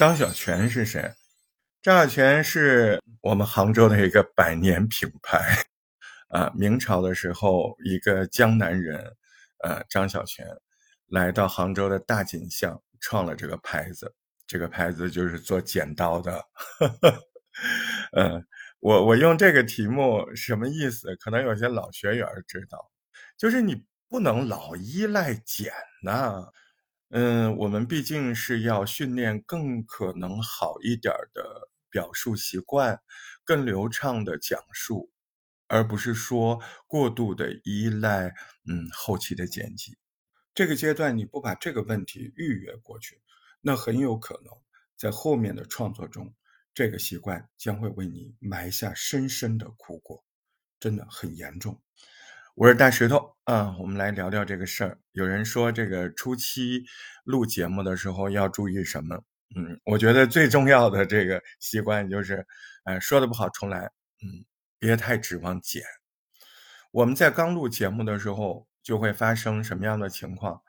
张小泉是谁？张小泉是我们杭州的一个百年品牌，啊，明朝的时候，一个江南人，呃，张小泉来到杭州的大锦巷，创了这个牌子。这个牌子就是做剪刀的。嗯，我我用这个题目什么意思？可能有些老学员知道，就是你不能老依赖剪呐。嗯，我们毕竟是要训练更可能好一点的表述习惯，更流畅的讲述，而不是说过度的依赖嗯后期的剪辑。这个阶段你不把这个问题预约过去，那很有可能在后面的创作中，这个习惯将会为你埋下深深的苦果，真的很严重。我是大石头啊，我们来聊聊这个事儿。有人说这个初期录节目的时候要注意什么？嗯，我觉得最重要的这个习惯就是，呃，说的不好重来。嗯，别太指望剪。我们在刚录节目的时候就会发生什么样的情况？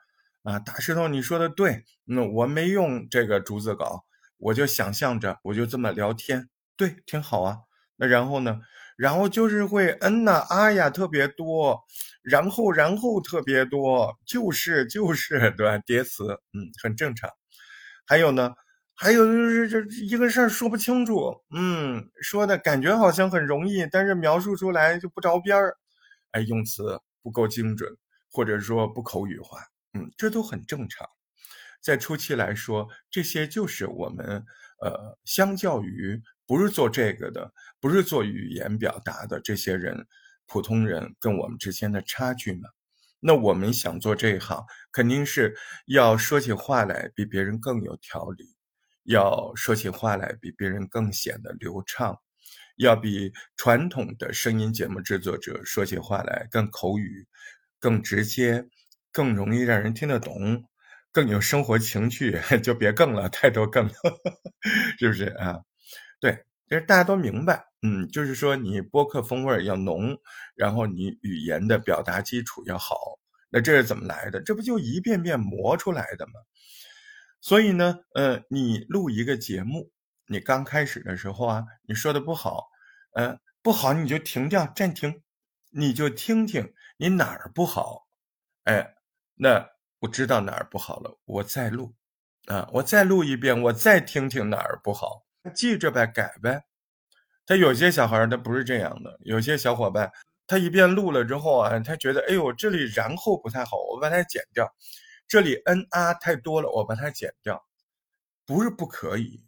啊，大石头，你说的对。那我没用这个逐字稿，我就想象着我就这么聊天，对，挺好啊。那然后呢？然后就是会嗯呐啊呀特别多，然后然后特别多，就是就是对吧？叠词，嗯，很正常。还有呢，还有就是这一个事儿说不清楚，嗯，说的感觉好像很容易，但是描述出来就不着边儿，哎，用词不够精准，或者说不口语化，嗯，这都很正常。在初期来说，这些就是我们呃，相较于。不是做这个的，不是做语言表达的，这些人，普通人跟我们之间的差距呢？那我们想做这一行，肯定是要说起话来比别人更有条理，要说起话来比别人更显得流畅，要比传统的声音节目制作者说起话来更口语、更直接、更容易让人听得懂、更有生活情趣，就别更了，太多更了，是不是啊？对，其实大家都明白，嗯，就是说你播客风味要浓，然后你语言的表达基础要好，那这是怎么来的？这不就一遍遍磨出来的吗？所以呢，呃，你录一个节目，你刚开始的时候啊，你说的不好，呃，不好你就停掉，暂停，你就听听你哪儿不好，哎，那我知道哪儿不好了，我再录，啊，我再录一遍，我再听听哪儿不好。记着呗，改呗。他有些小孩他不是这样的，有些小伙伴他一遍录了之后啊，他觉得哎呦这里然后不太好，我把它剪掉；这里嗯啊太多了，我把它剪掉。不是不可以，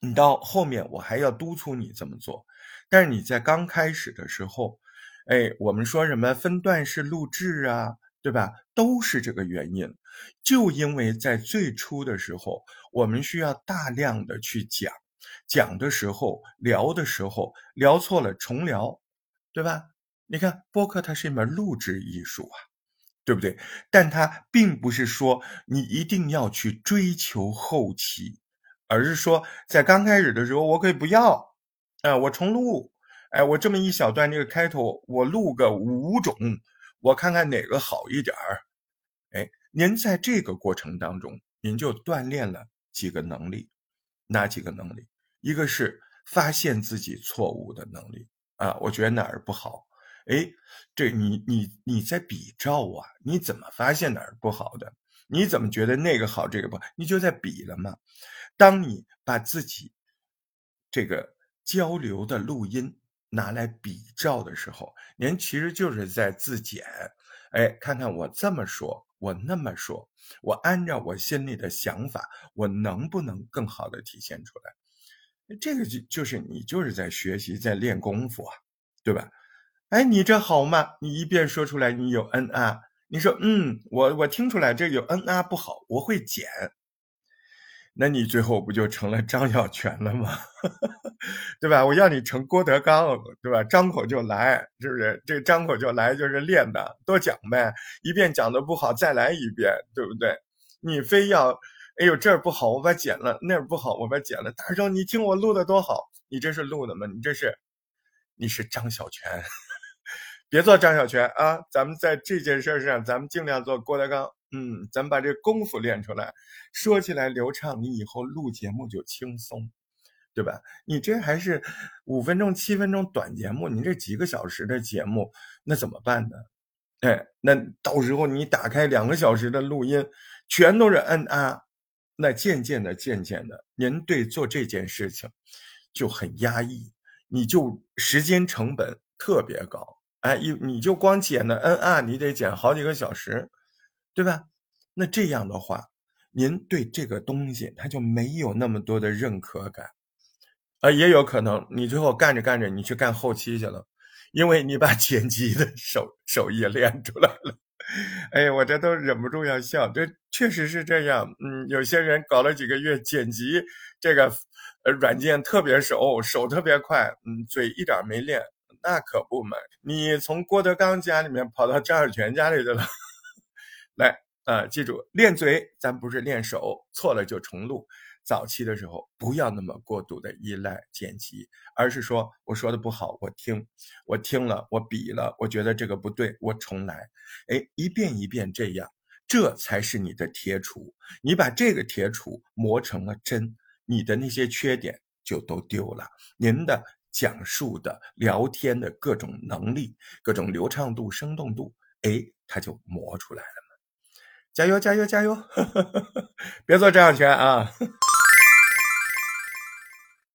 你到后面我还要督促你这么做。但是你在刚开始的时候，哎，我们说什么分段式录制啊？对吧？都是这个原因，就因为在最初的时候，我们需要大量的去讲，讲的时候聊的时候聊错了重聊，对吧？你看播客它是一门录制艺术啊，对不对？但它并不是说你一定要去追求后期，而是说在刚开始的时候我可以不要，哎，我重录，哎，我这么一小段这个开头我录个五种。我看看哪个好一点儿，哎，您在这个过程当中，您就锻炼了几个能力，哪几个能力？一个是发现自己错误的能力啊，我觉得哪儿不好，哎，这你你你在比照啊，你怎么发现哪儿不好的？你怎么觉得那个好，这个不好？你就在比了嘛。当你把自己这个交流的录音。拿来比照的时候，您其实就是在自检，哎，看看我这么说，我那么说，我按照我心里的想法，我能不能更好的体现出来？这个就就是你就是在学习，在练功夫啊，对吧？哎，你这好吗？你一遍说出来，你有恩啊，你说嗯，我我听出来这有恩啊不好，我会减。那你最后不就成了张小泉了吗？对吧？我要你成郭德纲，对吧？张口就来，是不是？这张口就来就是练的，多讲呗，一遍讲的不好再来一遍，对不对？你非要，哎呦这儿不好，我把剪了；那儿不好，我把剪了。大圣，你听我录的多好，你这是录的吗？你这是，你是张小泉，别做张小泉啊！咱们在这件事上，咱们尽量做郭德纲。嗯，咱把这功夫练出来，说起来流畅，你以后录节目就轻松，对吧？你这还是五分钟、七分钟短节目，你这几个小时的节目，那怎么办呢？哎，那到时候你打开两个小时的录音，全都是嗯啊，那渐渐的、渐渐的，您对做这件事情就很压抑，你就时间成本特别高。哎，你你就光剪的嗯啊，你得剪好几个小时，对吧？那这样的话，您对这个东西他就没有那么多的认可感，啊，也有可能你最后干着干着，你去干后期去了。因为你把 剪辑的手手艺练出来了，哎呀，我这都忍不住要笑，这确实是这样。嗯，有些人搞了几个月剪辑，这个软件特别熟，手特别快，嗯，嘴一点没练，那可不嘛。你从郭德纲家里面跑到张小泉家里去了，来呃，记住练嘴，咱不是练手，错了就重录。早期的时候，不要那么过度的依赖剪辑，而是说我说的不好，我听，我听了，我比了，我觉得这个不对，我重来，哎，一遍一遍这样，这才是你的铁杵。你把这个铁杵磨成了针，你的那些缺点就都丢了。您的讲述的、聊天的各种能力、各种流畅度、生动度，哎，它就磨出来了。加油，加油，加油！别做这样拳啊！